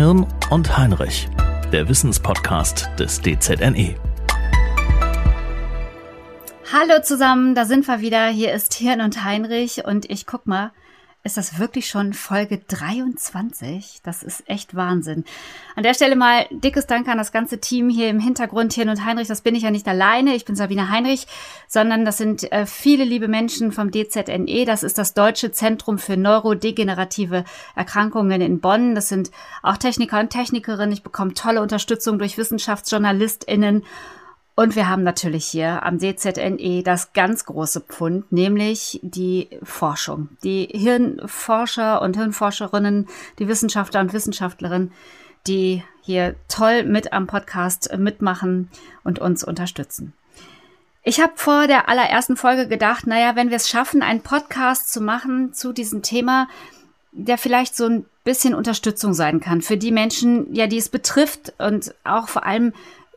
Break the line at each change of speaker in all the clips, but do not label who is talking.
Hirn und Heinrich, der Wissenspodcast des DZNE.
Hallo zusammen, da sind wir wieder. Hier ist Hirn und Heinrich und ich guck mal, ist das wirklich schon Folge 23? Das ist echt Wahnsinn. An der Stelle mal dickes Dank an das ganze Team hier im Hintergrund, Hirn und Heinrich. Das bin ich ja nicht alleine, ich bin Sabine Heinrich, sondern das sind äh, viele liebe Menschen vom DZNE. Das ist das Deutsche Zentrum für neurodegenerative Erkrankungen in Bonn. Das sind auch Techniker und Technikerinnen. Ich bekomme tolle Unterstützung durch WissenschaftsjournalistInnen und wir haben natürlich hier am DZNE das ganz große Pfund, nämlich die Forschung. Die Hirnforscher und Hirnforscherinnen, die Wissenschaftler und Wissenschaftlerinnen, die hier toll mit am Podcast mitmachen und uns unterstützen. Ich habe vor der allerersten Folge gedacht, naja, wenn wir es schaffen, einen Podcast zu machen zu diesem Thema, der vielleicht so ein bisschen Unterstützung sein kann für die Menschen, ja, die es betrifft und auch vor allem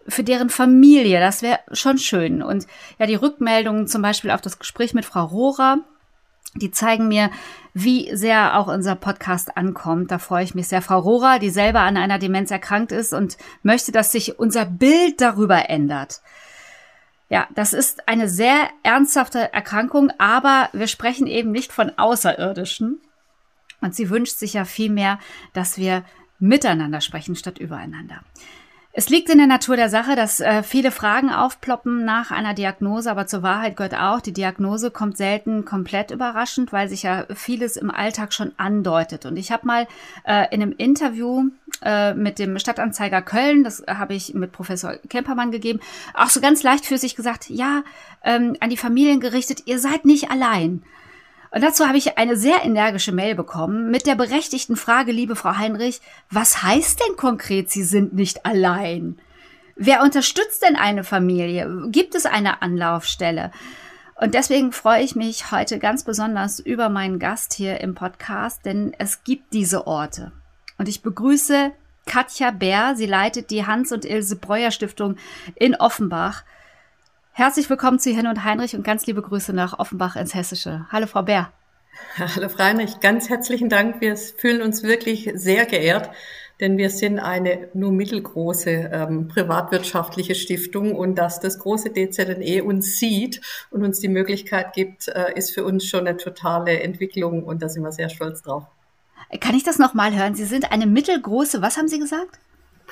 für deren Familie. Das wäre schon schön. Und ja, die Rückmeldungen zum Beispiel auf das Gespräch mit Frau Rohrer, die zeigen mir, wie sehr auch unser Podcast ankommt. Da freue ich mich sehr. Frau Rohrer, die selber an einer Demenz erkrankt ist und möchte, dass sich unser Bild darüber ändert. Ja, das ist eine sehr ernsthafte Erkrankung, aber wir sprechen eben nicht von Außerirdischen. Und sie wünscht sich ja vielmehr, dass wir miteinander sprechen statt übereinander. Es liegt in der Natur der Sache, dass äh, viele Fragen aufploppen nach einer Diagnose, aber zur Wahrheit gehört auch, die Diagnose kommt selten komplett überraschend, weil sich ja vieles im Alltag schon andeutet. Und ich habe mal äh, in einem Interview äh, mit dem Stadtanzeiger Köln, das habe ich mit Professor Kempermann gegeben, auch so ganz leichtfüßig gesagt, ja, ähm, an die Familien gerichtet, ihr seid nicht allein. Und dazu habe ich eine sehr energische Mail bekommen mit der berechtigten Frage, liebe Frau Heinrich, was heißt denn konkret, Sie sind nicht allein? Wer unterstützt denn eine Familie? Gibt es eine Anlaufstelle? Und deswegen freue ich mich heute ganz besonders über meinen Gast hier im Podcast, denn es gibt diese Orte. Und ich begrüße Katja Bär. Sie leitet die Hans und Ilse Breuer Stiftung in Offenbach. Herzlich willkommen zu Hin und Heinrich und ganz liebe Grüße nach Offenbach ins Hessische. Hallo, Frau Bär.
Hallo, Frau Heinrich. Ganz herzlichen Dank. Wir fühlen uns wirklich sehr geehrt, denn wir sind eine nur mittelgroße ähm, privatwirtschaftliche Stiftung und dass das große DZNE uns sieht und uns die Möglichkeit gibt, äh, ist für uns schon eine totale Entwicklung und da sind wir sehr stolz drauf.
Kann ich das nochmal hören? Sie sind eine mittelgroße, was haben Sie gesagt?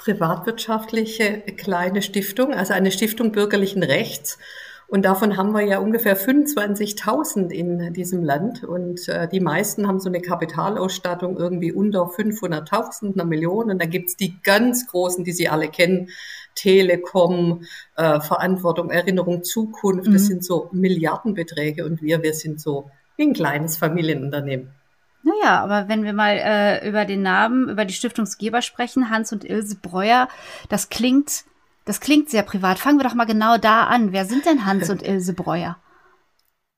Privatwirtschaftliche kleine Stiftung, also eine Stiftung bürgerlichen Rechts. Und davon haben wir ja ungefähr 25.000 in diesem Land. Und äh, die meisten haben so eine Kapitalausstattung irgendwie unter 500.000, einer Million. Und da gibt's die ganz großen, die Sie alle kennen. Telekom, äh, Verantwortung, Erinnerung, Zukunft. Mhm. Das sind so Milliardenbeträge. Und wir, wir sind so wie ein kleines Familienunternehmen.
Naja, aber wenn wir mal äh, über den Namen, über die Stiftungsgeber sprechen, Hans und Ilse Breuer, das klingt, das klingt sehr privat. Fangen wir doch mal genau da an. Wer sind denn Hans und Ilse Breuer?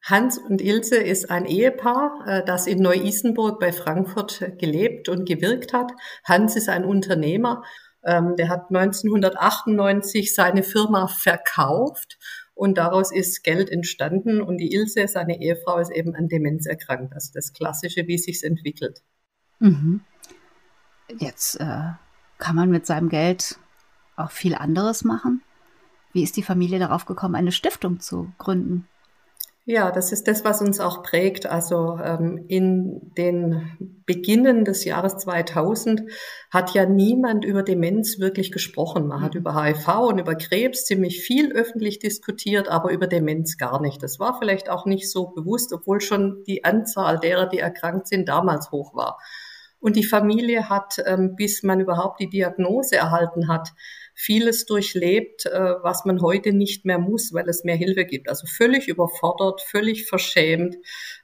Hans und Ilse ist ein Ehepaar, äh, das in Neu-Isenburg bei Frankfurt gelebt und gewirkt hat. Hans ist ein Unternehmer, ähm, der hat 1998 seine Firma verkauft und daraus ist Geld entstanden und die Ilse, seine Ehefrau, ist eben an Demenz erkrankt. Also das Klassische, wie es sich entwickelt.
Mhm. Jetzt äh, kann man mit seinem Geld auch viel anderes machen. Wie ist die Familie darauf gekommen, eine Stiftung zu gründen?
Ja, das ist das, was uns auch prägt. Also ähm, in den Beginnen des Jahres 2000 hat ja niemand über Demenz wirklich gesprochen. Man hat mhm. über HIV und über Krebs ziemlich viel öffentlich diskutiert, aber über Demenz gar nicht. Das war vielleicht auch nicht so bewusst, obwohl schon die Anzahl derer, die erkrankt sind, damals hoch war. Und die Familie hat, ähm, bis man überhaupt die Diagnose erhalten hat, vieles durchlebt, äh, was man heute nicht mehr muss, weil es mehr Hilfe gibt. Also völlig überfordert, völlig verschämt,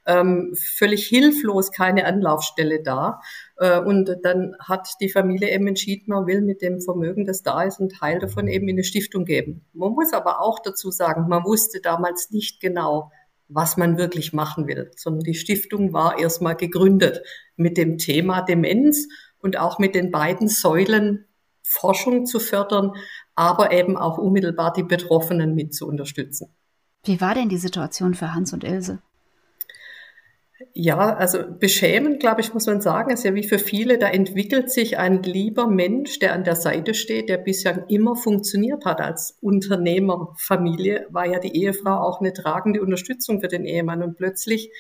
ähm, völlig hilflos, keine Anlaufstelle da. Äh, und dann hat die Familie eben entschieden, man will mit dem Vermögen, das da ist, einen Teil davon eben in eine Stiftung geben. Man muss aber auch dazu sagen, man wusste damals nicht genau, was man wirklich machen will, sondern die Stiftung war erstmal gegründet mit dem Thema Demenz und auch mit den beiden Säulen Forschung zu fördern, aber eben auch unmittelbar die Betroffenen mit zu unterstützen.
Wie war denn die Situation für Hans und Ilse?
Ja, also beschämend, glaube ich, muss man sagen, ist ja wie für viele, da entwickelt sich ein lieber Mensch, der an der Seite steht, der bislang immer funktioniert hat als Unternehmerfamilie, war ja die Ehefrau auch eine tragende Unterstützung für den Ehemann und plötzlich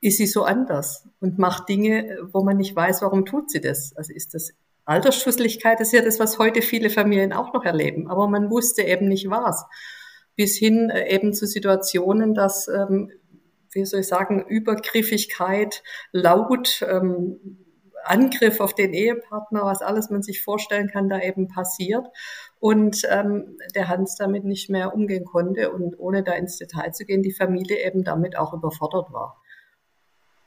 ist sie so anders und macht Dinge, wo man nicht weiß, warum tut sie das. Also ist das Altersschusseligkeit, das ist ja das, was heute viele Familien auch noch erleben, aber man wusste eben nicht was. Bis hin äh, eben zu Situationen, dass ähm, wie soll ich sagen, Übergriffigkeit, laut, ähm, Angriff auf den Ehepartner, was alles man sich vorstellen kann, da eben passiert. Und ähm, der Hans damit nicht mehr umgehen konnte und ohne da ins Detail zu gehen, die Familie eben damit auch überfordert war.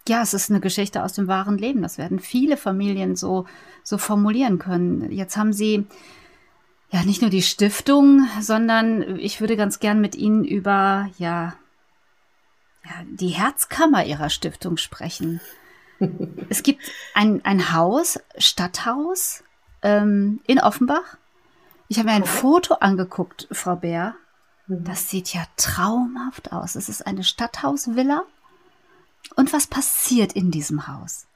Ja, es ist eine Geschichte aus dem wahren Leben. Das werden viele Familien so, so formulieren können. Jetzt haben Sie ja nicht nur die Stiftung, sondern ich würde ganz gern mit Ihnen über ja ja, die Herzkammer ihrer Stiftung sprechen. es gibt ein, ein Haus, Stadthaus ähm, in Offenbach. Ich habe mir ein Foto angeguckt, Frau Bär. Mhm. Das sieht ja traumhaft aus. Es ist eine Stadthausvilla. Und was passiert in diesem Haus?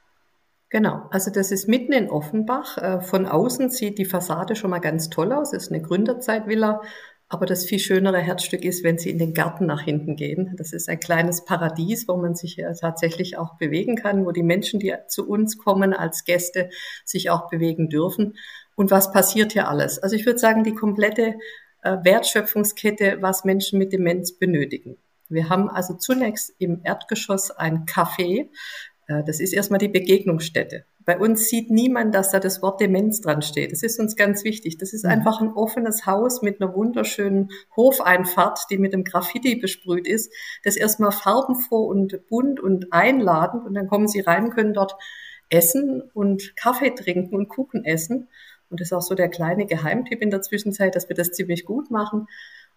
Genau, also das ist mitten in Offenbach. Äh, von außen sieht die Fassade schon mal ganz toll aus. Es ist eine Gründerzeitvilla aber das viel schönere Herzstück ist, wenn Sie in den Garten nach hinten gehen. Das ist ein kleines Paradies, wo man sich ja tatsächlich auch bewegen kann, wo die Menschen, die zu uns kommen als Gäste, sich auch bewegen dürfen. Und was passiert hier alles? Also ich würde sagen, die komplette äh, Wertschöpfungskette, was Menschen mit Demenz benötigen. Wir haben also zunächst im Erdgeschoss ein Café. Äh, das ist erstmal die Begegnungsstätte. Bei uns sieht niemand, dass da das Wort Demenz dran steht. Das ist uns ganz wichtig. Das ist mhm. einfach ein offenes Haus mit einer wunderschönen Hofeinfahrt, die mit dem Graffiti besprüht ist. Das ist erstmal farbenfroh und bunt und einladend. Und dann kommen Sie rein, können dort essen und Kaffee trinken und Kuchen essen. Und das ist auch so der kleine Geheimtipp in der Zwischenzeit, dass wir das ziemlich gut machen.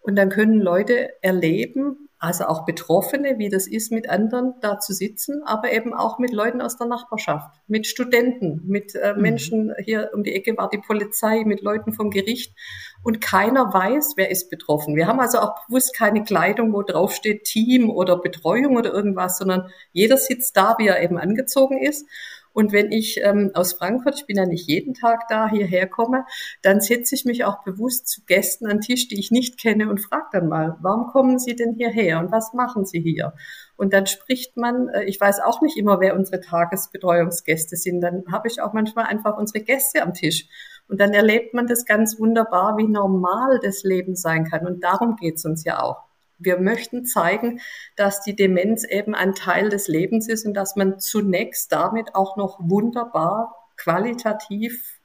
Und dann können Leute erleben, also auch Betroffene, wie das ist, mit anderen da zu sitzen, aber eben auch mit Leuten aus der Nachbarschaft, mit Studenten, mit äh, mhm. Menschen, hier um die Ecke war die Polizei, mit Leuten vom Gericht und keiner weiß, wer ist betroffen. Wir haben also auch bewusst keine Kleidung, wo draufsteht Team oder Betreuung oder irgendwas, sondern jeder sitzt da, wie er eben angezogen ist und wenn ich ähm, aus Frankfurt, ich bin ja nicht jeden Tag da, hierher komme, dann setze ich mich auch bewusst zu Gästen an Tisch, die ich nicht kenne und frage dann mal, warum kommen Sie denn hierher und was machen Sie hier? Und dann spricht man, äh, ich weiß auch nicht immer, wer unsere Tagesbetreuungsgäste sind, dann habe ich auch manchmal einfach unsere Gäste am Tisch. Und dann erlebt man das ganz wunderbar, wie normal das Leben sein kann. Und darum geht es uns ja auch. Wir möchten zeigen, dass die Demenz eben ein Teil des Lebens ist und dass man zunächst damit auch noch wunderbar qualitativ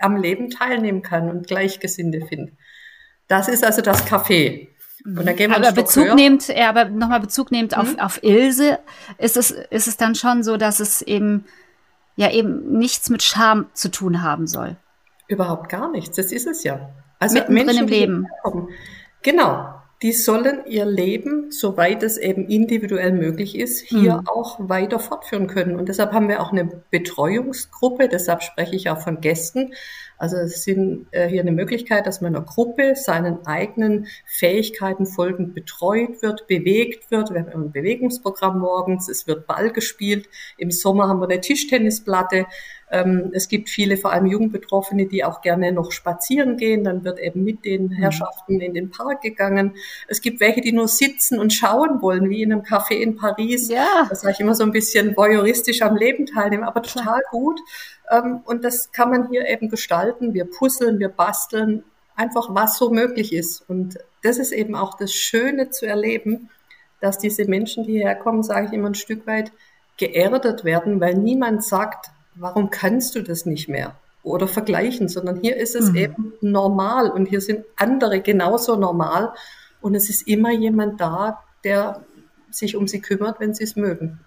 am Leben teilnehmen kann und Gleichgesinnte findet. Das ist also das Café.
Und da gehen wir aber Bezug höher. nehmend, ja, aber nochmal Bezug nehmend mhm. auf, auf Ilse, ist es, ist es dann schon so, dass es eben, ja, eben nichts mit Scham zu tun haben soll.
Überhaupt gar nichts. Das ist es ja. Also
Mittendrin Menschen, im Leben.
Genau die sollen ihr Leben, soweit es eben individuell möglich ist, hier mhm. auch weiter fortführen können. Und deshalb haben wir auch eine Betreuungsgruppe, deshalb spreche ich auch von Gästen. Also es sind äh, hier eine Möglichkeit, dass man in einer Gruppe seinen eigenen Fähigkeiten folgend betreut wird, bewegt wird. Wir haben ein Bewegungsprogramm morgens, es wird Ball gespielt. Im Sommer haben wir eine Tischtennisplatte. Ähm, es gibt viele, vor allem Jugendbetroffene, die auch gerne noch spazieren gehen. Dann wird eben mit den mhm. Herrschaften in den Park gegangen. Es gibt welche, die nur sitzen und schauen wollen, wie in einem Café in Paris. Ja. Das sage ich immer so ein bisschen voyeuristisch am Leben teilnehmen, aber total gut. Ähm, und das kann man hier eben gestalten. Wir puzzeln, wir basteln, einfach was so möglich ist. Und das ist eben auch das Schöne zu erleben, dass diese Menschen, die herkommen, sage ich immer ein Stück weit, geerdet werden, weil niemand sagt, warum kannst du das nicht mehr? Oder vergleichen, sondern hier ist es mhm. eben normal und hier sind andere genauso normal und es ist immer jemand da, der sich um sie kümmert, wenn sie es mögen.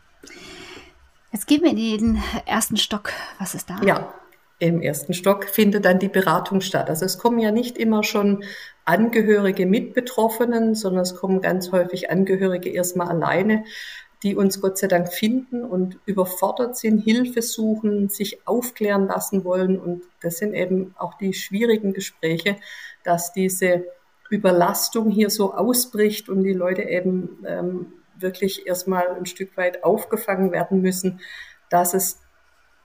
Jetzt gehen wir in den ersten Stock. Was ist da?
Ja, im ersten Stock findet dann die Beratung statt. Also es kommen ja nicht immer schon Angehörige mit Betroffenen, sondern es kommen ganz häufig Angehörige erstmal alleine die uns Gott sei Dank finden und überfordert sind, Hilfe suchen, sich aufklären lassen wollen. Und das sind eben auch die schwierigen Gespräche, dass diese Überlastung hier so ausbricht und die Leute eben ähm, wirklich erstmal ein Stück weit aufgefangen werden müssen, dass es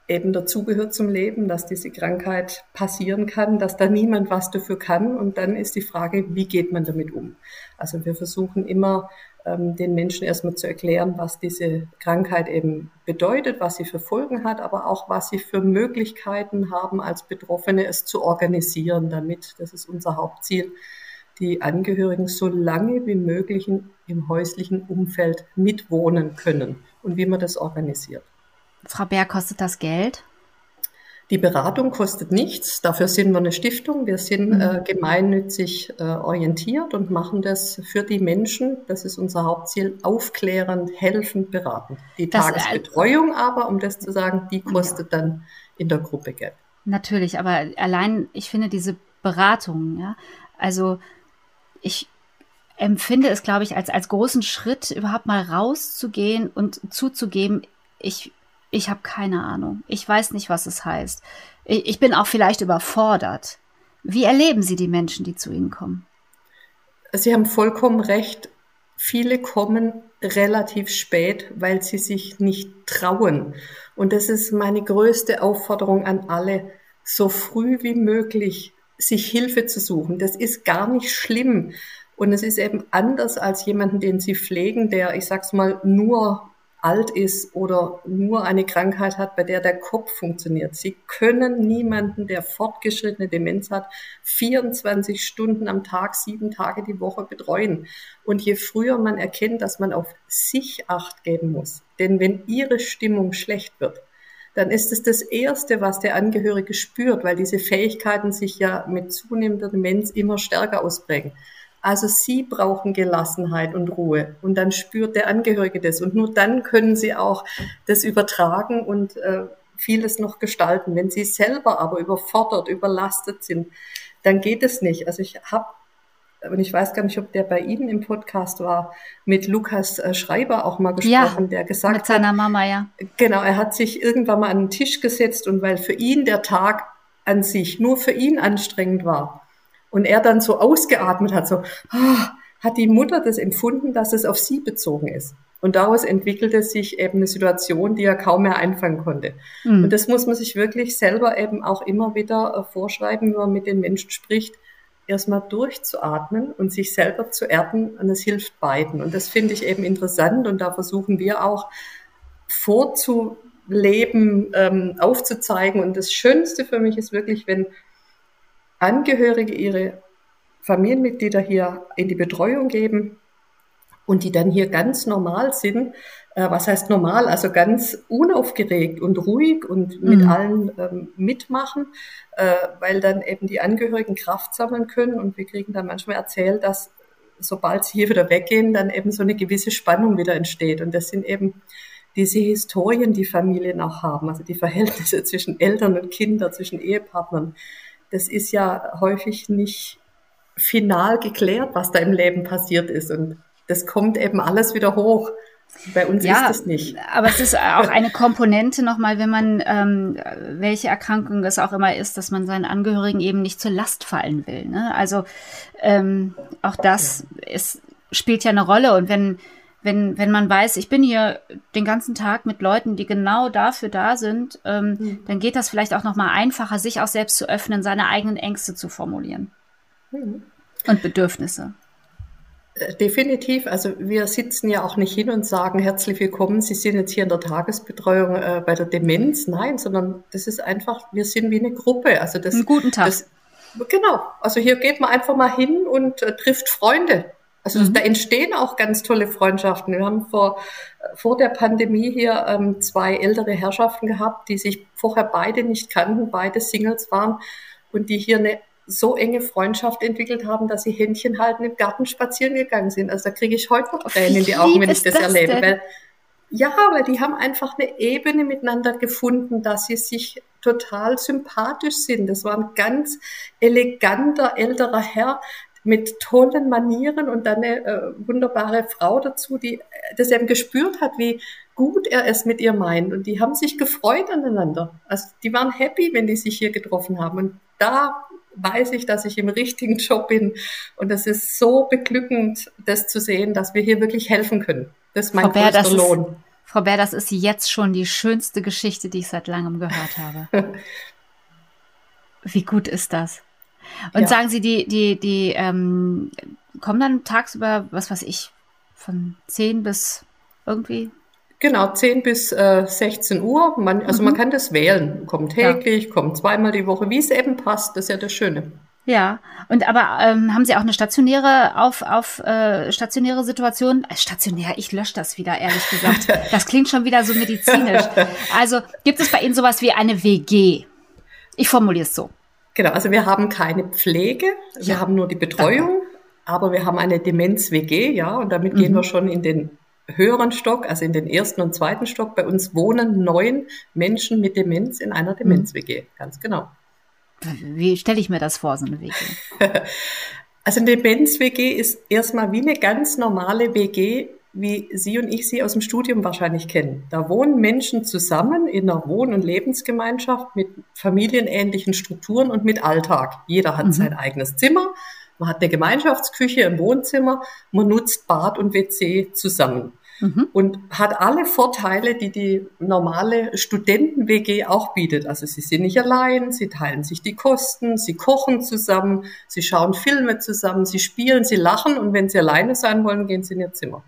eben dazugehört zum Leben, dass diese Krankheit passieren kann, dass da niemand was dafür kann. Und dann ist die Frage, wie geht man damit um? Also wir versuchen immer den Menschen erstmal zu erklären, was diese Krankheit eben bedeutet, was sie für Folgen hat, aber auch was sie für Möglichkeiten haben, als Betroffene es zu organisieren, damit, das ist unser Hauptziel, die Angehörigen so lange wie möglich im häuslichen Umfeld mitwohnen können und wie man das organisiert.
Frau Berg, kostet das Geld?
Die Beratung kostet nichts. Dafür sind wir eine Stiftung. Wir sind mhm. äh, gemeinnützig äh, orientiert und machen das für die Menschen. Das ist unser Hauptziel. Aufklärend, helfend, beraten. Die das, Tagesbetreuung aber, um das zu sagen, die kostet ja. dann in der Gruppe Geld.
Natürlich, aber allein, ich finde diese Beratung, ja, also ich empfinde es, glaube ich, als, als großen Schritt, überhaupt mal rauszugehen und zuzugeben, ich ich habe keine Ahnung. Ich weiß nicht, was es heißt. Ich bin auch vielleicht überfordert. Wie erleben Sie die Menschen, die zu Ihnen kommen?
Sie haben vollkommen recht. Viele kommen relativ spät, weil sie sich nicht trauen. Und das ist meine größte Aufforderung an alle, so früh wie möglich sich Hilfe zu suchen. Das ist gar nicht schlimm. Und es ist eben anders als jemanden, den Sie pflegen, der, ich sag's mal, nur alt ist oder nur eine Krankheit hat, bei der der Kopf funktioniert. Sie können niemanden, der fortgeschrittene Demenz hat, 24 Stunden am Tag, sieben Tage die Woche betreuen. Und je früher man erkennt, dass man auf sich Acht geben muss, denn wenn ihre Stimmung schlecht wird, dann ist es das Erste, was der Angehörige spürt, weil diese Fähigkeiten sich ja mit zunehmender Demenz immer stärker ausprägen. Also sie brauchen Gelassenheit und Ruhe. Und dann spürt der Angehörige das. Und nur dann können sie auch das übertragen und äh, vieles noch gestalten. Wenn sie selber aber überfordert, überlastet sind, dann geht es nicht. Also ich habe und ich weiß gar nicht, ob der bei Ihnen im Podcast war, mit Lukas äh, Schreiber auch mal gesprochen, ja, der gesagt
hat. Mit seiner Mama, ja.
Genau, er hat sich irgendwann mal an den Tisch gesetzt und weil für ihn der Tag an sich nur für ihn anstrengend war, und er dann so ausgeatmet hat, so, oh, hat die Mutter das empfunden, dass es auf sie bezogen ist. Und daraus entwickelte sich eben eine Situation, die er kaum mehr einfangen konnte. Mhm. Und das muss man sich wirklich selber eben auch immer wieder äh, vorschreiben, wenn man mit den Menschen spricht, erstmal durchzuatmen und sich selber zu erden. Und es hilft beiden. Und das finde ich eben interessant. Und da versuchen wir auch vorzuleben, ähm, aufzuzeigen. Und das Schönste für mich ist wirklich, wenn Angehörige ihre Familienmitglieder hier in die Betreuung geben und die dann hier ganz normal sind. Äh, was heißt normal? Also ganz unaufgeregt und ruhig und mit mhm. allen ähm, mitmachen, äh, weil dann eben die Angehörigen Kraft sammeln können. Und wir kriegen dann manchmal erzählt, dass sobald sie hier wieder weggehen, dann eben so eine gewisse Spannung wieder entsteht. Und das sind eben diese Historien, die Familien auch haben, also die Verhältnisse zwischen Eltern und Kindern, zwischen Ehepartnern das ist ja häufig nicht final geklärt, was da im Leben passiert ist. Und das kommt eben alles wieder hoch. Bei uns ja, ist es nicht.
Aber es ist auch eine Komponente nochmal, wenn man, ähm, welche Erkrankung es auch immer ist, dass man seinen Angehörigen eben nicht zur Last fallen will. Ne? Also ähm, auch das ist, spielt ja eine Rolle. Und wenn wenn, wenn man weiß, ich bin hier den ganzen Tag mit Leuten, die genau dafür da sind, ähm, mhm. dann geht das vielleicht auch noch mal einfacher, sich auch selbst zu öffnen, seine eigenen Ängste zu formulieren mhm. und Bedürfnisse.
Äh, definitiv. Also wir sitzen ja auch nicht hin und sagen, herzlich willkommen, Sie sind jetzt hier in der Tagesbetreuung äh, bei der Demenz. Nein, sondern das ist einfach, wir sind wie eine Gruppe. Also das,
Einen guten Tag.
Das, genau. Also hier geht man einfach mal hin und äh, trifft Freunde. Also mhm. da entstehen auch ganz tolle Freundschaften. Wir haben vor, vor der Pandemie hier ähm, zwei ältere Herrschaften gehabt, die sich vorher beide nicht kannten, beide Singles waren und die hier eine so enge Freundschaft entwickelt haben, dass sie Händchen halten im Garten spazieren gegangen sind. Also da kriege ich heute noch Tränen in die Augen, wenn ich das, das erlebe. Weil, ja, weil die haben einfach eine Ebene miteinander gefunden, dass sie sich total sympathisch sind. Das war ein ganz eleganter älterer Herr, mit tollen Manieren und dann eine äh, wunderbare Frau dazu, die das eben gespürt hat, wie gut er es mit ihr meint. Und die haben sich gefreut aneinander. Also die waren happy, wenn die sich hier getroffen haben. Und da weiß ich, dass ich im richtigen Job bin. Und das ist so beglückend, das zu sehen, dass wir hier wirklich helfen können. Das ist mein Frau Bär, größter Lohn.
Ist, Frau Bär, das ist jetzt schon die schönste Geschichte, die ich seit langem gehört habe. Wie gut ist das? Und ja. sagen Sie, die, die, die ähm, kommen dann tagsüber, was weiß ich, von 10 bis irgendwie
Genau, 10 bis äh, 16 Uhr. Man, also mhm. man kann das wählen. Kommt täglich, ja. kommt zweimal die Woche, wie es eben passt. Das ist ja das Schöne.
Ja, und aber ähm, haben Sie auch eine stationäre auf auf äh, stationäre Situation? Äh, stationär, ich lösche das wieder, ehrlich gesagt. Das klingt schon wieder so medizinisch. Also gibt es bei Ihnen sowas wie eine WG? Ich formuliere es so.
Genau, also wir haben keine Pflege, wir ja. haben nur die Betreuung, aber wir haben eine Demenz-WG, ja, und damit mhm. gehen wir schon in den höheren Stock, also in den ersten und zweiten Stock. Bei uns wohnen neun Menschen mit Demenz in einer Demenz-WG, ganz genau.
Wie stelle ich mir das vor, so eine WG?
Also eine Demenz-WG ist erstmal wie eine ganz normale WG, wie Sie und ich sie aus dem Studium wahrscheinlich kennen. Da wohnen Menschen zusammen in einer Wohn- und Lebensgemeinschaft mit familienähnlichen Strukturen und mit Alltag. Jeder hat mhm. sein eigenes Zimmer, man hat eine Gemeinschaftsküche im Wohnzimmer, man nutzt Bad und WC zusammen. Mhm. Und hat alle Vorteile, die die normale Studenten-WG auch bietet. Also sie sind nicht allein, sie teilen sich die Kosten, sie kochen zusammen, sie schauen Filme zusammen, sie spielen, sie lachen und wenn sie alleine sein wollen, gehen sie in ihr Zimmer.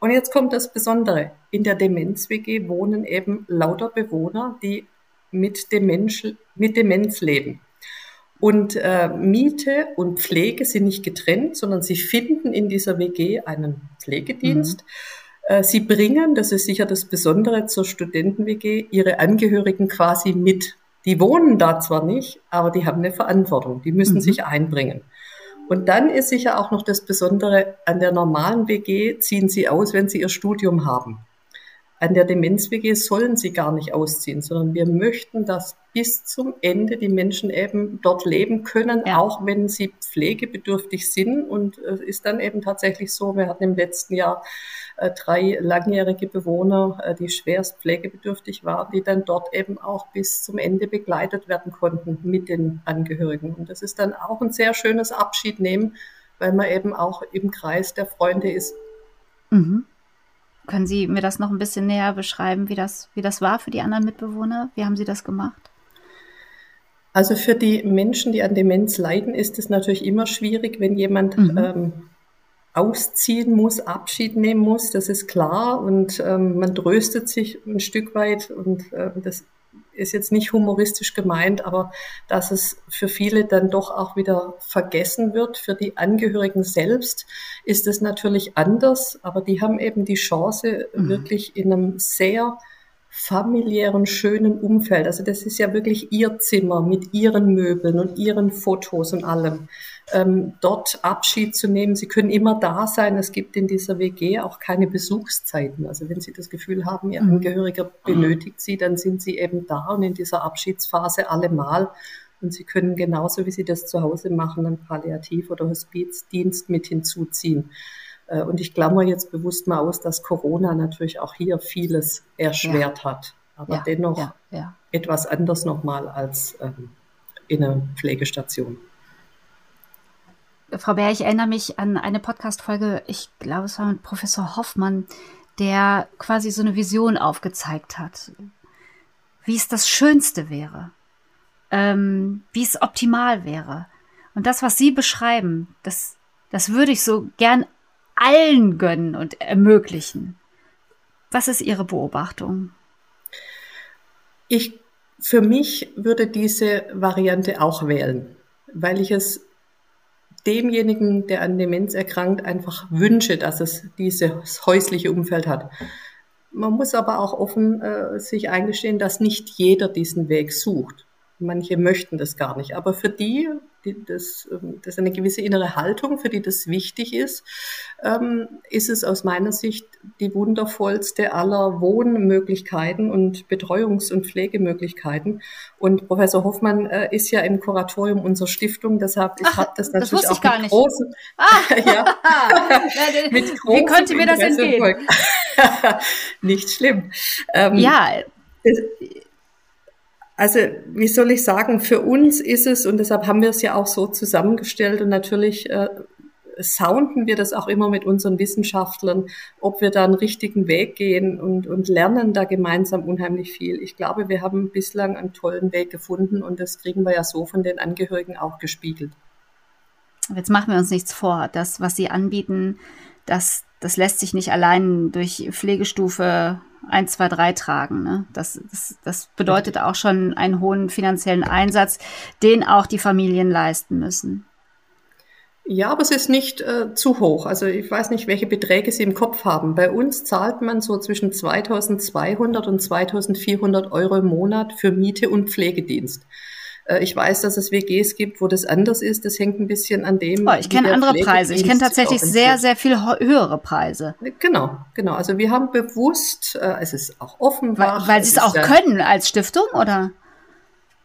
Und jetzt kommt das Besondere. In der Demenz-WG wohnen eben lauter Bewohner, die mit Demenz, mit Demenz leben. Und äh, Miete und Pflege sind nicht getrennt, sondern sie finden in dieser WG einen Pflegedienst. Mhm. Äh, sie bringen, das ist sicher das Besondere zur Studenten-WG, ihre Angehörigen quasi mit. Die wohnen da zwar nicht, aber die haben eine Verantwortung. Die müssen mhm. sich einbringen. Und dann ist sicher auch noch das Besondere, an der normalen WG ziehen sie aus, wenn sie ihr Studium haben. An der Demenz-WG sollen sie gar nicht ausziehen, sondern wir möchten, dass bis zum Ende die Menschen eben dort leben können, ja. auch wenn sie pflegebedürftig sind. Und es ist dann eben tatsächlich so, wir hatten im letzten Jahr äh, drei langjährige Bewohner, äh, die schwerst pflegebedürftig waren, die dann dort eben auch bis zum Ende begleitet werden konnten mit den Angehörigen. Und das ist dann auch ein sehr schönes Abschiednehmen, weil man eben auch im Kreis der Freunde ist.
Mhm. Können Sie mir das noch ein bisschen näher beschreiben, wie das, wie das war für die anderen Mitbewohner? Wie haben Sie das gemacht?
Also für die Menschen, die an Demenz leiden, ist es natürlich immer schwierig, wenn jemand mhm. ähm, ausziehen muss, Abschied nehmen muss, das ist klar. Und ähm, man tröstet sich ein Stück weit und äh, das ist jetzt nicht humoristisch gemeint, aber dass es für viele dann doch auch wieder vergessen wird. Für die Angehörigen selbst ist es natürlich anders, aber die haben eben die Chance, mhm. wirklich in einem sehr familiären, schönen Umfeld. Also das ist ja wirklich ihr Zimmer mit ihren Möbeln und ihren Fotos und allem. Ähm, dort Abschied zu nehmen. Sie können immer da sein. Es gibt in dieser WG auch keine Besuchszeiten. Also wenn Sie das Gefühl haben, Ihr mhm. Angehöriger benötigt Sie, dann sind Sie eben da und in dieser Abschiedsphase allemal. Und Sie können genauso, wie Sie das zu Hause machen, einen Palliativ- oder Hospizdienst mit hinzuziehen. Äh, und ich klammer jetzt bewusst mal aus, dass Corona natürlich auch hier vieles erschwert ja. hat. Aber ja, dennoch ja, ja. etwas anders nochmal als ähm, in einer Pflegestation.
Frau Bär, ich erinnere mich an eine Podcast-Folge, ich glaube, es war mit Professor Hoffmann, der quasi so eine Vision aufgezeigt hat, wie es das Schönste wäre, ähm, wie es optimal wäre. Und das, was Sie beschreiben, das, das würde ich so gern allen gönnen und ermöglichen. Was ist Ihre Beobachtung?
Ich für mich würde diese Variante auch wählen, weil ich es demjenigen, der an Demenz erkrankt, einfach wünsche, dass es dieses häusliche Umfeld hat. Man muss aber auch offen äh, sich eingestehen, dass nicht jeder diesen Weg sucht. Manche möchten das gar nicht. Aber für die, die das, ähm, das ist eine gewisse innere Haltung, für die das wichtig ist, ähm, ist es aus meiner Sicht die wundervollste aller Wohnmöglichkeiten und Betreuungs- und Pflegemöglichkeiten. Und Professor Hoffmann äh, ist ja im Kuratorium unserer Stiftung, deshalb ich habe das natürlich das auch
mit nicht. großen, ah. ja, mit großem Wie könnte mir das entgehen?
nicht schlimm.
Ähm, ja. Das,
also, wie soll ich sagen, für uns ist es, und deshalb haben wir es ja auch so zusammengestellt und natürlich äh, sounden wir das auch immer mit unseren Wissenschaftlern, ob wir da einen richtigen Weg gehen und, und lernen da gemeinsam unheimlich viel. Ich glaube, wir haben bislang einen tollen Weg gefunden und das kriegen wir ja so von den Angehörigen auch gespiegelt.
Jetzt machen wir uns nichts vor. Das, was Sie anbieten, das, das lässt sich nicht allein durch Pflegestufe 1, 2, 3 tragen. Ne? Das, das, das bedeutet auch schon einen hohen finanziellen Einsatz, den auch die Familien leisten müssen.
Ja, aber es ist nicht äh, zu hoch. Also ich weiß nicht, welche Beträge Sie im Kopf haben. Bei uns zahlt man so zwischen 2200 und 2400 Euro im Monat für Miete und Pflegedienst. Äh, ich weiß, dass es WGs gibt, wo das anders ist. Das hängt ein bisschen an dem.
Oh, ich kenne andere Preise. Ich kenne tatsächlich sehr, sehr viel höhere Preise.
Genau, genau. Also wir haben bewusst, äh, es ist auch offen.
Weil, weil sie es auch können als Stiftung, oder?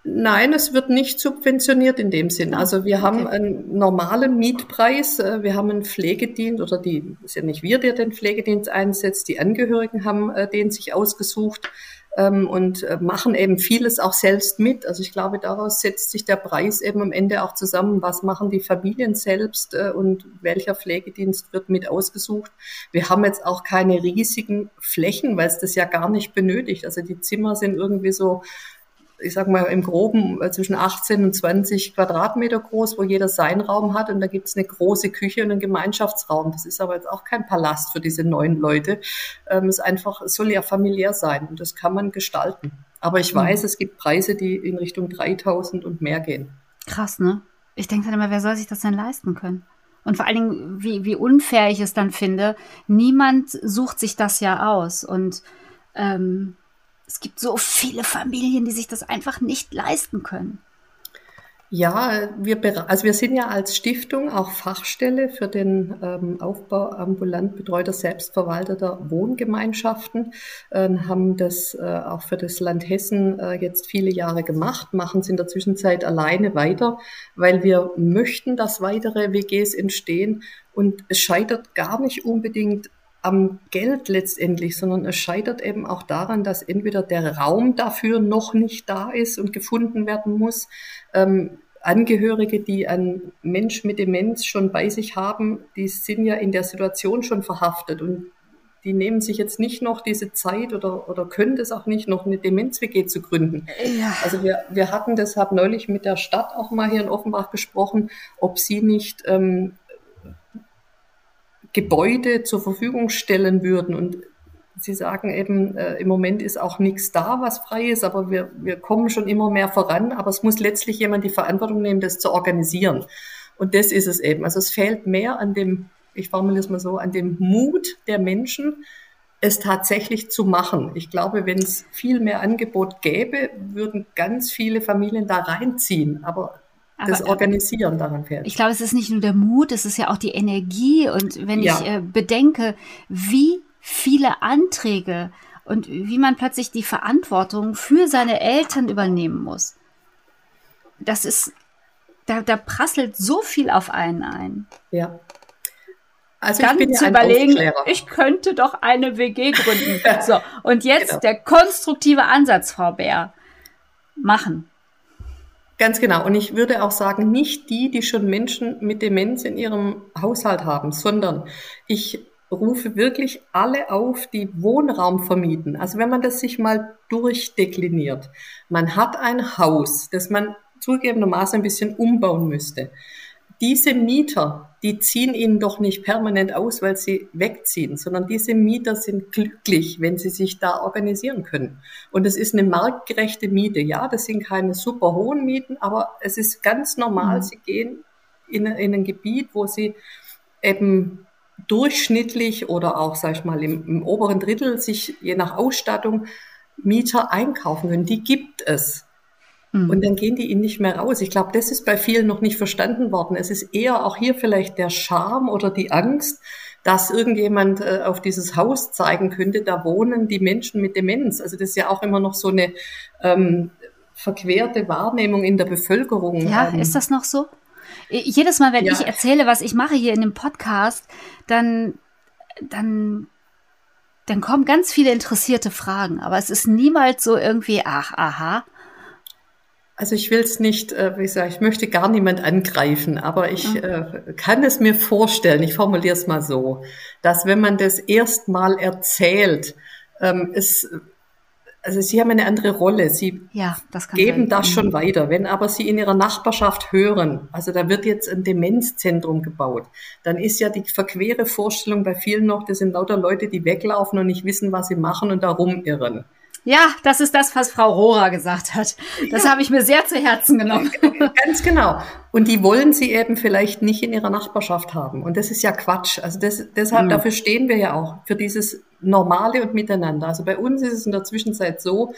Nein, es wird nicht subventioniert in dem Sinn. Also wir haben okay. einen normalen Mietpreis, äh, wir haben einen Pflegedienst oder die, ist ja nicht wir, der den Pflegedienst einsetzt, die Angehörigen haben den sich ausgesucht ähm, und äh, machen eben vieles auch selbst mit. Also ich glaube, daraus setzt sich der Preis eben am Ende auch zusammen. Was machen die Familien selbst äh, und welcher Pflegedienst wird mit ausgesucht? Wir haben jetzt auch keine riesigen Flächen, weil es das ja gar nicht benötigt. Also die Zimmer sind irgendwie so ich sag mal, im Groben äh, zwischen 18 und 20 Quadratmeter groß, wo jeder seinen Raum hat. Und da gibt es eine große Küche und einen Gemeinschaftsraum. Das ist aber jetzt auch kein Palast für diese neuen Leute. Ähm, es einfach, es soll ja familiär sein und das kann man gestalten. Aber ich weiß, mhm. es gibt Preise, die in Richtung 3000 und mehr gehen.
Krass, ne? Ich denke dann immer, wer soll sich das denn leisten können? Und vor allen Dingen, wie, wie unfair ich es dann finde, niemand sucht sich das ja aus. Und ähm, es gibt so viele Familien, die sich das einfach nicht leisten können.
Ja, wir, also wir sind ja als Stiftung auch Fachstelle für den ähm, Aufbau ambulant betreuter selbstverwalteter Wohngemeinschaften, äh, haben das äh, auch für das Land Hessen äh, jetzt viele Jahre gemacht, machen es in der Zwischenzeit alleine weiter, weil wir möchten, dass weitere WGs entstehen und es scheitert gar nicht unbedingt am Geld letztendlich, sondern es scheitert eben auch daran, dass entweder der Raum dafür noch nicht da ist und gefunden werden muss. Ähm, Angehörige, die einen Mensch mit Demenz schon bei sich haben, die sind ja in der Situation schon verhaftet und die nehmen sich jetzt nicht noch diese Zeit oder, oder können das auch nicht, noch eine Demenz-WG zu gründen. Ja. Also wir, wir hatten deshalb neulich mit der Stadt auch mal hier in Offenbach gesprochen, ob sie nicht ähm, Gebäude zur Verfügung stellen würden. Und Sie sagen eben, äh, im Moment ist auch nichts da, was frei ist, aber wir, wir kommen schon immer mehr voran. Aber es muss letztlich jemand die Verantwortung nehmen, das zu organisieren. Und das ist es eben. Also es fehlt mehr an dem, ich formuliere es mal so, an dem Mut der Menschen, es tatsächlich zu machen. Ich glaube, wenn es viel mehr Angebot gäbe, würden ganz viele Familien da reinziehen. Aber aber, das Organisieren daran fehlt.
Ich glaube, es ist nicht nur der Mut, es ist ja auch die Energie. Und wenn ja. ich äh, bedenke, wie viele Anträge und wie man plötzlich die Verantwortung für seine Eltern übernehmen muss, das ist, da, da prasselt so viel auf einen ein.
Ja.
Also dann ich bin zu überlegen, ich könnte doch eine WG gründen. so, und jetzt genau. der konstruktive Ansatz, Frau Bär. Machen.
Ganz genau. Und ich würde auch sagen, nicht die, die schon Menschen mit Demenz in ihrem Haushalt haben, sondern ich rufe wirklich alle auf, die Wohnraum vermieten. Also wenn man das sich mal durchdekliniert. Man hat ein Haus, das man zugegebenermaßen ein bisschen umbauen müsste. Diese Mieter, die ziehen ihnen doch nicht permanent aus, weil sie wegziehen, sondern diese Mieter sind glücklich, wenn sie sich da organisieren können. Und es ist eine marktgerechte Miete. Ja, das sind keine super hohen Mieten, aber es ist ganz normal. Mhm. Sie gehen in, in ein Gebiet, wo sie eben durchschnittlich oder auch, sag ich mal, im, im oberen Drittel sich je nach Ausstattung Mieter einkaufen können. Die gibt es. Mhm. Und dann gehen die ihn nicht mehr raus. Ich glaube, das ist bei vielen noch nicht verstanden worden. Es ist eher auch hier vielleicht der Charme oder die Angst, dass irgendjemand äh, auf dieses Haus zeigen könnte, da wohnen die Menschen mit Demenz. Also das ist ja auch immer noch so eine ähm, verquerte Wahrnehmung in der Bevölkerung.
Ja,
ähm,
ist das noch so? Jedes Mal, wenn ja. ich erzähle, was ich mache hier in dem Podcast, dann, dann, dann kommen ganz viele interessierte Fragen. Aber es ist niemals so irgendwie, ach, aha,
Also ich will es nicht, äh, wie gesagt, ich möchte gar niemand angreifen, aber ich äh, kann es mir vorstellen, ich formuliere es mal so, dass wenn man das erstmal erzählt, ähm, es also sie haben eine andere Rolle. Sie ja, geben sein. das schon mhm. weiter. Wenn aber sie in ihrer Nachbarschaft hören, also da wird jetzt ein Demenzzentrum gebaut, dann ist ja die verquere Vorstellung bei vielen noch, das sind lauter Leute, die weglaufen und nicht wissen, was sie machen und da rumirren.
Ja, das ist das, was Frau Rohrer gesagt hat. Das ja. habe ich mir sehr zu Herzen genommen.
Ganz genau. Und die wollen sie eben vielleicht nicht in ihrer Nachbarschaft haben. Und das ist ja Quatsch. Also das, deshalb, mhm. dafür stehen wir ja auch, für dieses Normale und Miteinander. Also bei uns ist es in der Zwischenzeit so,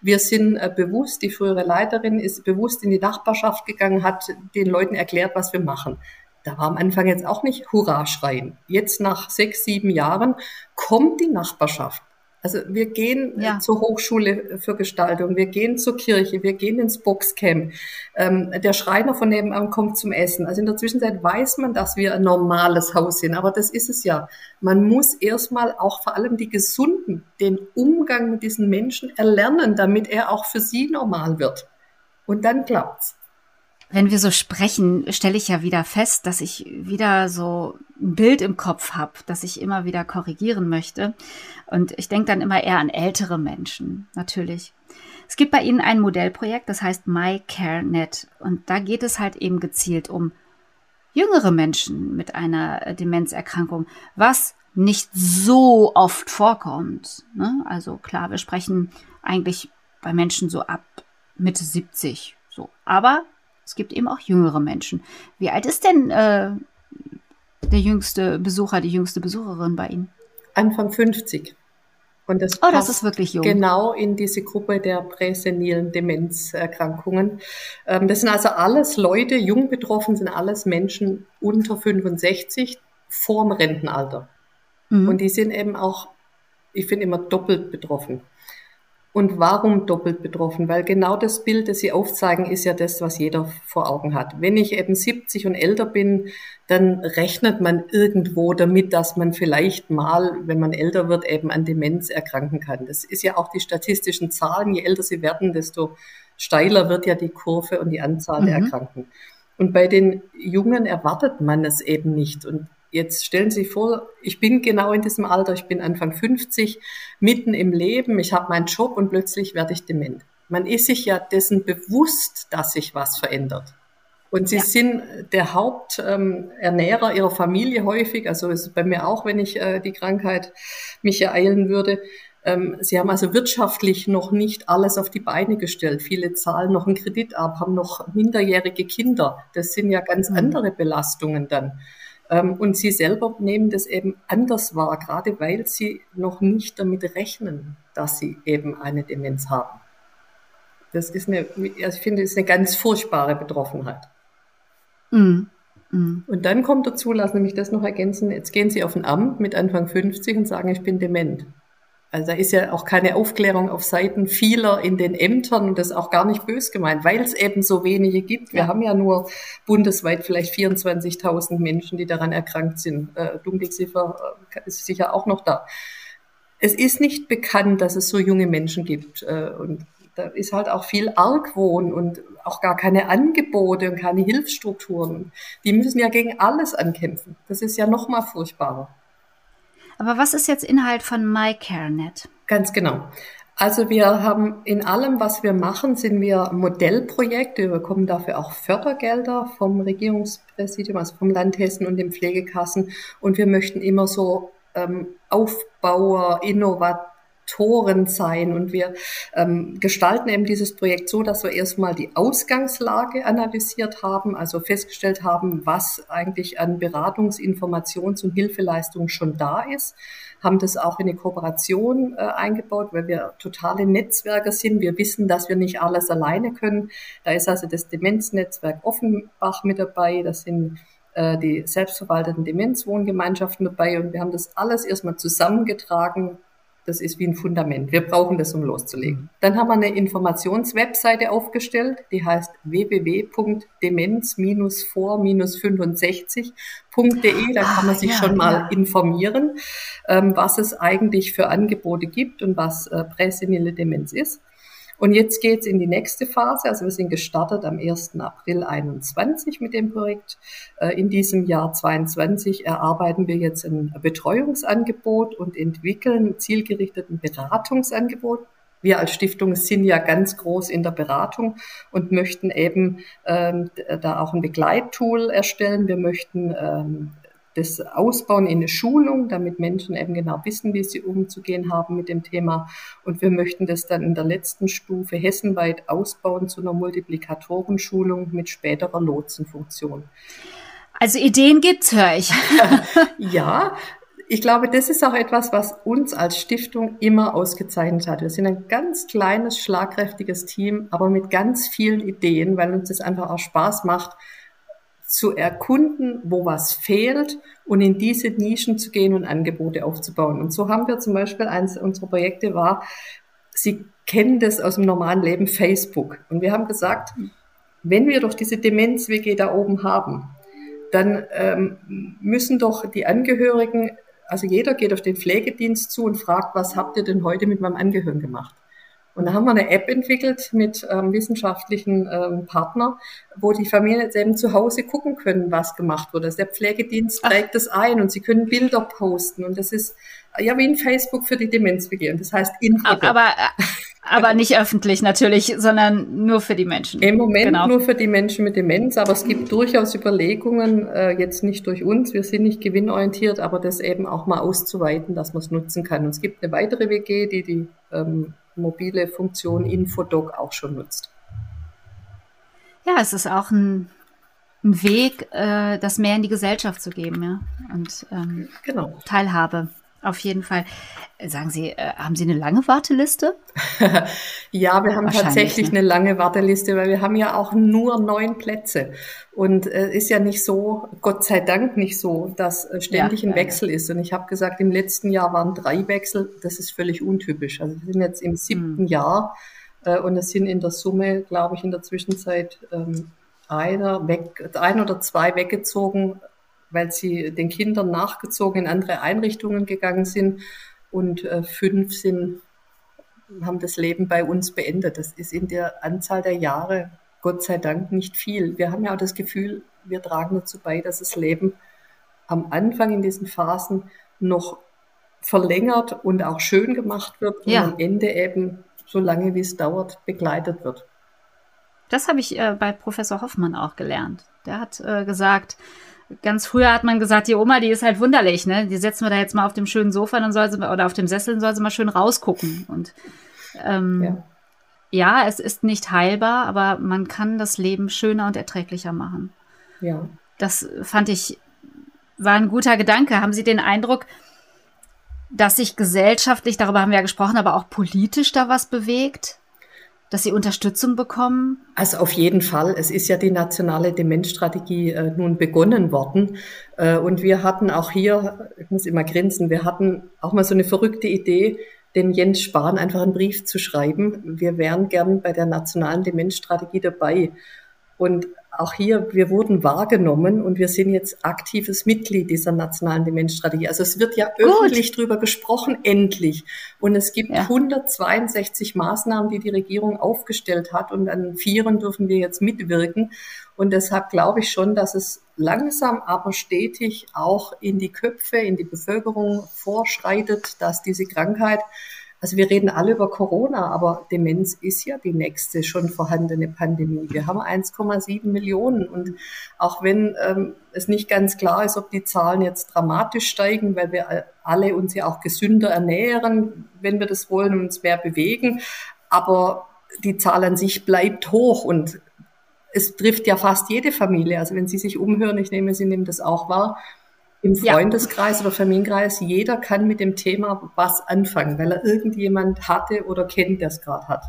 wir sind äh, bewusst, die frühere Leiterin ist bewusst in die Nachbarschaft gegangen, hat den Leuten erklärt, was wir machen. Da war am Anfang jetzt auch nicht Hurra schreien. Jetzt nach sechs, sieben Jahren kommt die Nachbarschaft also wir gehen äh, ja. zur Hochschule für Gestaltung, wir gehen zur Kirche, wir gehen ins Boxcamp. Ähm, der Schreiner von nebenan kommt zum Essen. Also in der Zwischenzeit weiß man, dass wir ein normales Haus sind, aber das ist es ja. Man muss erstmal auch vor allem die Gesunden den Umgang mit diesen Menschen erlernen, damit er auch für sie normal wird. Und dann klappt's.
Wenn wir so sprechen, stelle ich ja wieder fest, dass ich wieder so ein Bild im Kopf habe, das ich immer wieder korrigieren möchte. Und ich denke dann immer eher an ältere Menschen, natürlich. Es gibt bei Ihnen ein Modellprojekt, das heißt MyCareNet. Und da geht es halt eben gezielt um jüngere Menschen mit einer Demenzerkrankung, was nicht so oft vorkommt. Ne? Also klar, wir sprechen eigentlich bei Menschen so ab Mitte 70. So. Aber es gibt eben auch jüngere Menschen. Wie alt ist denn äh, der jüngste Besucher, die jüngste Besucherin bei Ihnen?
Anfang 50.
Und das, oh, das ist wirklich jung.
Genau in diese Gruppe der präsenilen Demenzerkrankungen. Ähm, das sind also alles Leute, jung betroffen sind alles Menschen unter 65 vorm Rentenalter. Mhm. Und die sind eben auch, ich finde immer doppelt betroffen. Und warum doppelt betroffen? Weil genau das Bild, das Sie aufzeigen, ist ja das, was jeder vor Augen hat. Wenn ich eben 70 und älter bin, dann rechnet man irgendwo damit, dass man vielleicht mal, wenn man älter wird, eben an Demenz erkranken kann. Das ist ja auch die statistischen Zahlen. Je älter sie werden, desto steiler wird ja die Kurve und die Anzahl mhm. der Erkrankten. Und bei den Jungen erwartet man es eben nicht. Und Jetzt stellen Sie sich vor, ich bin genau in diesem Alter, ich bin Anfang 50, mitten im Leben, ich habe meinen Job und plötzlich werde ich dement. Man ist sich ja dessen bewusst, dass sich was verändert. Und sie ja. sind der Haupternährer ähm, ihrer Familie häufig, also ist bei mir auch, wenn ich äh, die Krankheit mich ereilen würde. Ähm, sie haben also wirtschaftlich noch nicht alles auf die Beine gestellt. Viele zahlen noch einen Kredit ab, haben noch minderjährige Kinder. Das sind ja ganz mhm. andere Belastungen dann. Ähm, und sie selber nehmen das eben anders wahr, gerade weil sie noch nicht damit rechnen, dass sie eben eine Demenz haben. Das ist eine, ich finde, das ist eine ganz furchtbare Betroffenheit. Mm. Mm. Und dann kommt dazu, lassen Sie mich das noch ergänzen, jetzt gehen Sie auf ein Amt mit Anfang 50 und sagen, ich bin dement. Also da ist ja auch keine Aufklärung auf Seiten vieler in den Ämtern und das ist auch gar nicht bös gemeint, weil es eben so wenige gibt. Wir ja. haben ja nur bundesweit vielleicht 24.000 Menschen, die daran erkrankt sind. Äh, Dunkelziffer äh, ist sicher auch noch da. Es ist nicht bekannt, dass es so junge Menschen gibt äh, und da ist halt auch viel Argwohn und auch gar keine Angebote und keine Hilfsstrukturen. Die müssen ja gegen alles ankämpfen. Das ist ja noch mal furchtbarer.
Aber was ist jetzt Inhalt von MyCareNet?
Ganz genau. Also wir haben in allem, was wir machen, sind wir Modellprojekte. Wir bekommen dafür auch Fördergelder vom Regierungspräsidium, also vom Land Hessen und den Pflegekassen. Und wir möchten immer so ähm, Aufbauer, Innovator, Faktoren sein. Und wir ähm, gestalten eben dieses Projekt so, dass wir erstmal die Ausgangslage analysiert haben, also festgestellt haben, was eigentlich an Beratungs-, Informations- und Hilfeleistung schon da ist haben das auch in eine Kooperation äh, eingebaut, weil wir totale Netzwerke sind. Wir wissen, dass wir nicht alles alleine können. Da ist also das Demenznetzwerk Offenbach mit dabei. Das sind äh, die selbstverwalteten Demenzwohngemeinschaften dabei und wir haben das alles erstmal zusammengetragen, das ist wie ein Fundament. Wir brauchen das, um loszulegen. Dann haben wir eine Informationswebseite aufgestellt, die heißt www.demenz-vor-65.de. Da kann man sich ah, ja, schon mal ja. informieren, ähm, was es eigentlich für Angebote gibt und was äh, präsenile Demenz ist. Und jetzt geht's in die nächste Phase. Also wir sind gestartet am 1. April 21 mit dem Projekt. Äh, in diesem Jahr 22 erarbeiten wir jetzt ein Betreuungsangebot und entwickeln zielgerichteten Beratungsangebot wir als Stiftung sind ja ganz groß in der Beratung und möchten eben ähm, da auch ein Begleittool erstellen. Wir möchten ähm, das ausbauen in eine Schulung, damit Menschen eben genau wissen, wie sie umzugehen haben mit dem Thema. Und wir möchten das dann in der letzten Stufe hessenweit ausbauen zu einer Multiplikatorenschulung mit späterer Lotsenfunktion.
Also Ideen gibt's, höre ich.
ja, ich glaube, das ist auch etwas, was uns als Stiftung immer ausgezeichnet hat. Wir sind ein ganz kleines, schlagkräftiges Team, aber mit ganz vielen Ideen, weil uns das einfach auch Spaß macht, zu erkunden, wo was fehlt und in diese Nischen zu gehen und Angebote aufzubauen. Und so haben wir zum Beispiel eines unserer Projekte war, Sie kennen das aus dem normalen Leben, Facebook. Und wir haben gesagt, wenn wir doch diese Demenz-WG da oben haben, dann ähm, müssen doch die Angehörigen, also jeder geht auf den Pflegedienst zu und fragt, was habt ihr denn heute mit meinem Angehörigen gemacht? Und da haben wir eine App entwickelt mit ähm, wissenschaftlichen ähm, Partner, wo die Familien jetzt eben zu Hause gucken können, was gemacht wurde. Also der Pflegedienst trägt das ein und sie können Bilder posten. Und das ist ja wie ein Facebook für die Demenzbegehung. Das heißt
Info. Aber, aber nicht öffentlich natürlich, sondern nur für die Menschen.
Im Moment genau. nur für die Menschen mit Demenz, aber es gibt durchaus Überlegungen, äh, jetzt nicht durch uns, wir sind nicht gewinnorientiert, aber das eben auch mal auszuweiten, dass man es nutzen kann. Und es gibt eine weitere WG, die die ähm, mobile Funktion Infodoc auch schon nutzt.
Ja, es ist auch ein, ein Weg, äh, das mehr in die Gesellschaft zu geben, ja. Und ähm, genau. Teilhabe. Auf jeden Fall. Sagen Sie, äh, haben Sie eine lange Warteliste?
ja, wir haben tatsächlich ne? eine lange Warteliste, weil wir haben ja auch nur neun Plätze. Und es äh, ist ja nicht so, Gott sei Dank nicht so, dass äh, ständig ja, ein Wechsel ja. ist. Und ich habe gesagt, im letzten Jahr waren drei Wechsel. Das ist völlig untypisch. Also wir sind jetzt im siebten hm. Jahr äh, und es sind in der Summe, glaube ich, in der Zwischenzeit ähm, einer weg, ein oder zwei weggezogen weil sie den Kindern nachgezogen in andere Einrichtungen gegangen sind und äh, fünf sind, haben das Leben bei uns beendet. Das ist in der Anzahl der Jahre Gott sei Dank nicht viel. Wir haben ja auch das Gefühl, wir tragen dazu bei, dass das Leben am Anfang in diesen Phasen noch verlängert und auch schön gemacht wird und am Ende eben, so lange wie es dauert, begleitet wird.
Das habe ich äh, bei Professor Hoffmann auch gelernt. Der hat äh, gesagt, ganz früher hat man gesagt, die Oma, die ist halt wunderlich, ne? Die setzen wir da jetzt mal auf dem schönen Sofa dann soll sie, oder auf dem Sessel und soll sie mal schön rausgucken. Und ähm, ja. ja, es ist nicht heilbar, aber man kann das Leben schöner und erträglicher machen. Ja. Das fand ich, war ein guter Gedanke. Haben Sie den Eindruck, dass sich gesellschaftlich, darüber haben wir ja gesprochen, aber auch politisch da was bewegt? Dass sie Unterstützung bekommen?
Also auf jeden Fall. Es ist ja die nationale Demenzstrategie äh, nun begonnen worden. Äh, und wir hatten auch hier, ich muss immer grinsen, wir hatten auch mal so eine verrückte Idee, den Jens Spahn einfach einen Brief zu schreiben. Wir wären gern bei der nationalen Demenzstrategie dabei. Und auch hier, wir wurden wahrgenommen und wir sind jetzt aktives Mitglied dieser nationalen Demenzstrategie. Also es wird ja Gut. öffentlich drüber gesprochen, endlich. Und es gibt ja. 162 Maßnahmen, die die Regierung aufgestellt hat und an vieren dürfen wir jetzt mitwirken. Und deshalb glaube ich schon, dass es langsam, aber stetig auch in die Köpfe, in die Bevölkerung vorschreitet, dass diese Krankheit also wir reden alle über Corona, aber Demenz ist ja die nächste schon vorhandene Pandemie. Wir haben 1,7 Millionen und auch wenn ähm, es nicht ganz klar ist, ob die Zahlen jetzt dramatisch steigen, weil wir alle uns ja auch gesünder ernähren, wenn wir das wollen und uns mehr bewegen, aber die Zahl an sich bleibt hoch und es trifft ja fast jede Familie. Also wenn Sie sich umhören, ich nehme, Sie nehmen das auch wahr, im Freundeskreis ja. oder Familienkreis, jeder kann mit dem Thema was anfangen, weil er irgendjemand hatte oder kennt, der es gerade hat.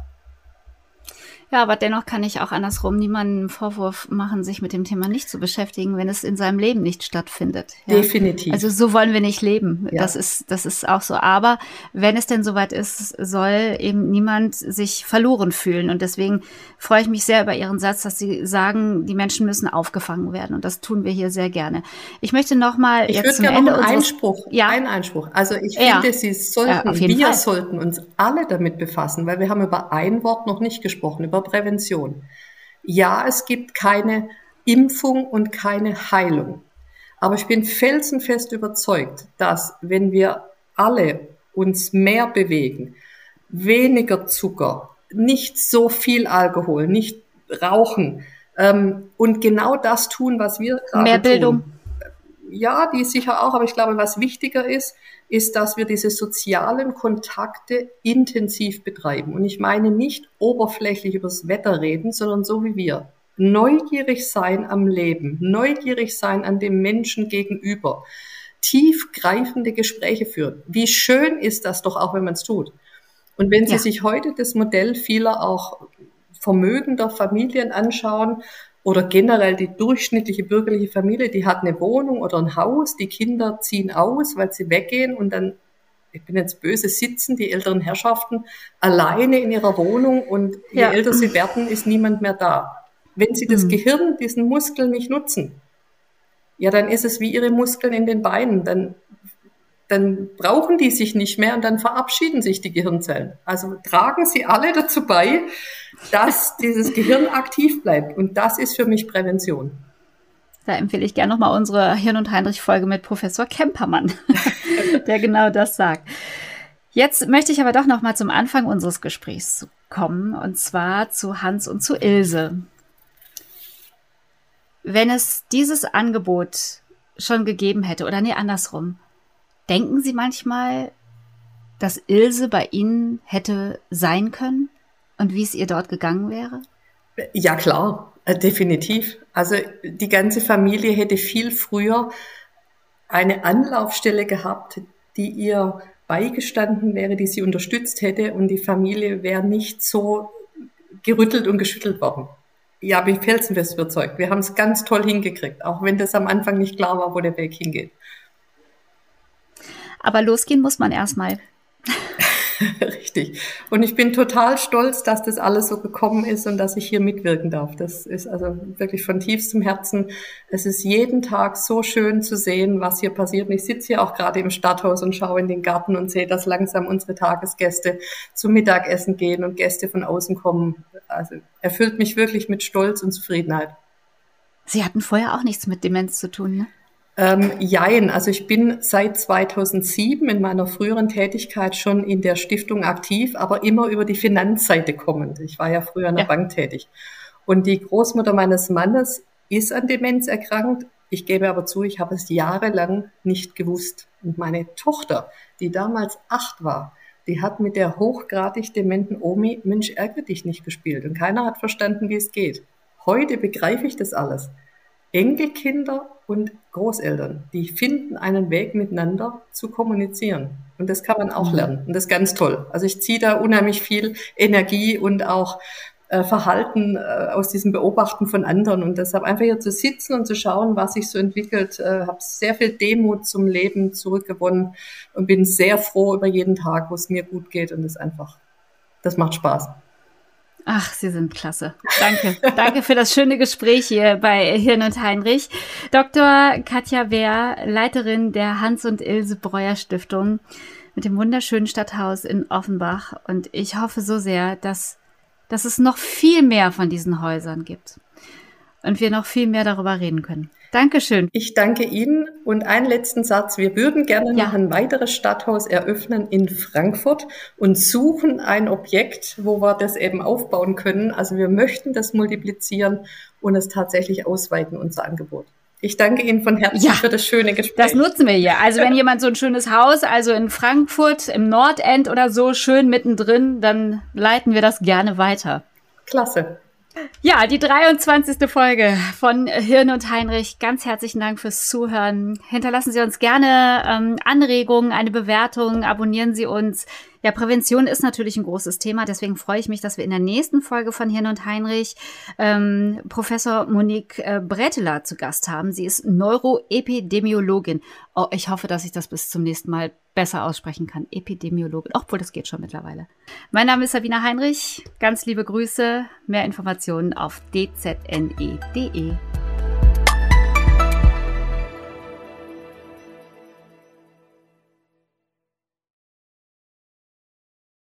Ja, aber dennoch kann ich auch andersrum niemanden einen Vorwurf machen, sich mit dem Thema nicht zu beschäftigen, wenn es in seinem Leben nicht stattfindet.
Ja? Definitiv.
Also so wollen wir nicht leben. Ja. Das ist, das ist auch so. Aber wenn es denn soweit ist, soll eben niemand sich verloren fühlen. Und deswegen freue ich mich sehr über Ihren Satz, dass Sie sagen, die Menschen müssen aufgefangen werden. Und das tun wir hier sehr gerne. Ich möchte nochmal
jetzt zum Ende noch einen Einspruch. Ja. Einen Einspruch. Also ich ja. finde, Sie sollten, wir Fall. sollten uns alle damit befassen, weil wir haben über ein Wort noch nicht gesprochen, über Prävention. Ja, es gibt keine Impfung und keine Heilung. Aber ich bin felsenfest überzeugt, dass wenn wir alle uns mehr bewegen, weniger Zucker, nicht so viel Alkohol, nicht rauchen ähm, und genau das tun, was wir
gerade Mehr Bildung.
Tun. Ja, die sicher auch, aber ich glaube, was wichtiger ist, ist, dass wir diese sozialen Kontakte intensiv betreiben. Und ich meine nicht oberflächlich übers Wetter reden, sondern so wie wir. Neugierig sein am Leben, neugierig sein an dem Menschen gegenüber, tiefgreifende Gespräche führen. Wie schön ist das doch auch, wenn man es tut. Und wenn Sie ja. sich heute das Modell vieler auch vermögender Familien anschauen, oder generell die durchschnittliche bürgerliche Familie, die hat eine Wohnung oder ein Haus, die Kinder ziehen aus, weil sie weggehen und dann, ich bin jetzt böse, sitzen die älteren Herrschaften alleine in ihrer Wohnung und je ja. älter sie werden, ist niemand mehr da. Wenn sie das mhm. Gehirn, diesen Muskel nicht nutzen, ja, dann ist es wie ihre Muskeln in den Beinen. Dann, dann brauchen die sich nicht mehr und dann verabschieden sich die Gehirnzellen. Also tragen sie alle dazu bei, dass dieses Gehirn aktiv bleibt. Und das ist für mich Prävention.
Da empfehle ich gerne nochmal unsere Hirn- und Heinrich-Folge mit Professor Kempermann, der genau das sagt. Jetzt möchte ich aber doch nochmal zum Anfang unseres Gesprächs kommen, und zwar zu Hans und zu Ilse. Wenn es dieses Angebot schon gegeben hätte, oder nee, andersrum, denken Sie manchmal, dass Ilse bei Ihnen hätte sein können? Und wie es ihr dort gegangen wäre?
Ja, klar, äh, definitiv. Also die ganze Familie hätte viel früher eine Anlaufstelle gehabt, die ihr beigestanden wäre, die sie unterstützt hätte und die Familie wäre nicht so gerüttelt und geschüttelt worden. Ja, bin felsenfest überzeugt. Wir haben es ganz toll hingekriegt, auch wenn das am Anfang nicht klar war, wo der Weg hingeht.
Aber losgehen muss man erstmal.
Richtig. Und ich bin total stolz, dass das alles so gekommen ist und dass ich hier mitwirken darf. Das ist also wirklich von tiefstem Herzen. Es ist jeden Tag so schön zu sehen, was hier passiert. Und ich sitze hier auch gerade im Stadthaus und schaue in den Garten und sehe, dass langsam unsere Tagesgäste zum Mittagessen gehen und Gäste von außen kommen. Also erfüllt mich wirklich mit Stolz und Zufriedenheit.
Sie hatten vorher auch nichts mit Demenz zu tun, ne?
Ähm, jein, also ich bin seit 2007 in meiner früheren Tätigkeit schon in der Stiftung aktiv, aber immer über die Finanzseite kommend. Ich war ja früher in der ja. Bank tätig. Und die Großmutter meines Mannes ist an Demenz erkrankt. Ich gebe aber zu, ich habe es jahrelang nicht gewusst. Und meine Tochter, die damals acht war, die hat mit der hochgradig dementen Omi Mensch ärgere dich nicht gespielt. Und keiner hat verstanden, wie es geht. Heute begreife ich das alles. Enkelkinder und Großeltern, die finden einen Weg miteinander zu kommunizieren. Und das kann man auch mhm. lernen. Und das ist ganz toll. Also ich ziehe da unheimlich viel Energie und auch äh, Verhalten äh, aus diesem Beobachten von anderen. Und deshalb einfach hier zu sitzen und zu schauen, was sich so entwickelt, äh, habe sehr viel Demut zum Leben zurückgewonnen und bin sehr froh über jeden Tag, wo es mir gut geht. Und das einfach, das macht Spaß.
Ach, Sie sind klasse. Danke. Danke für das schöne Gespräch hier bei Hirn und Heinrich. Dr. Katja Wehr, Leiterin der Hans und Ilse Breuer Stiftung mit dem wunderschönen Stadthaus in Offenbach. Und ich hoffe so sehr, dass, dass es noch viel mehr von diesen Häusern gibt und wir noch viel mehr darüber reden können. Dankeschön.
Ich danke Ihnen und einen letzten Satz. Wir würden gerne ja. noch ein weiteres Stadthaus eröffnen in Frankfurt und suchen ein Objekt, wo wir das eben aufbauen können. Also wir möchten das multiplizieren und es tatsächlich ausweiten, unser Angebot. Ich danke Ihnen von Herzen ja, für das schöne Gespräch.
Das nutzen wir hier. Also wenn jemand so ein schönes Haus, also in Frankfurt im Nordend oder so schön mittendrin, dann leiten wir das gerne weiter.
Klasse.
Ja, die 23. Folge von Hirn und Heinrich. Ganz herzlichen Dank fürs Zuhören. Hinterlassen Sie uns gerne ähm, Anregungen, eine Bewertung, abonnieren Sie uns. Ja, Prävention ist natürlich ein großes Thema. Deswegen freue ich mich, dass wir in der nächsten Folge von Hirn und Heinrich ähm, Professor Monique äh, Bretteler zu Gast haben. Sie ist Neuroepidemiologin. Oh, ich hoffe, dass ich das bis zum nächsten Mal besser aussprechen kann. Epidemiologin. Obwohl, das geht schon mittlerweile. Mein Name ist Sabina Heinrich. Ganz liebe Grüße. Mehr Informationen auf dzne.de.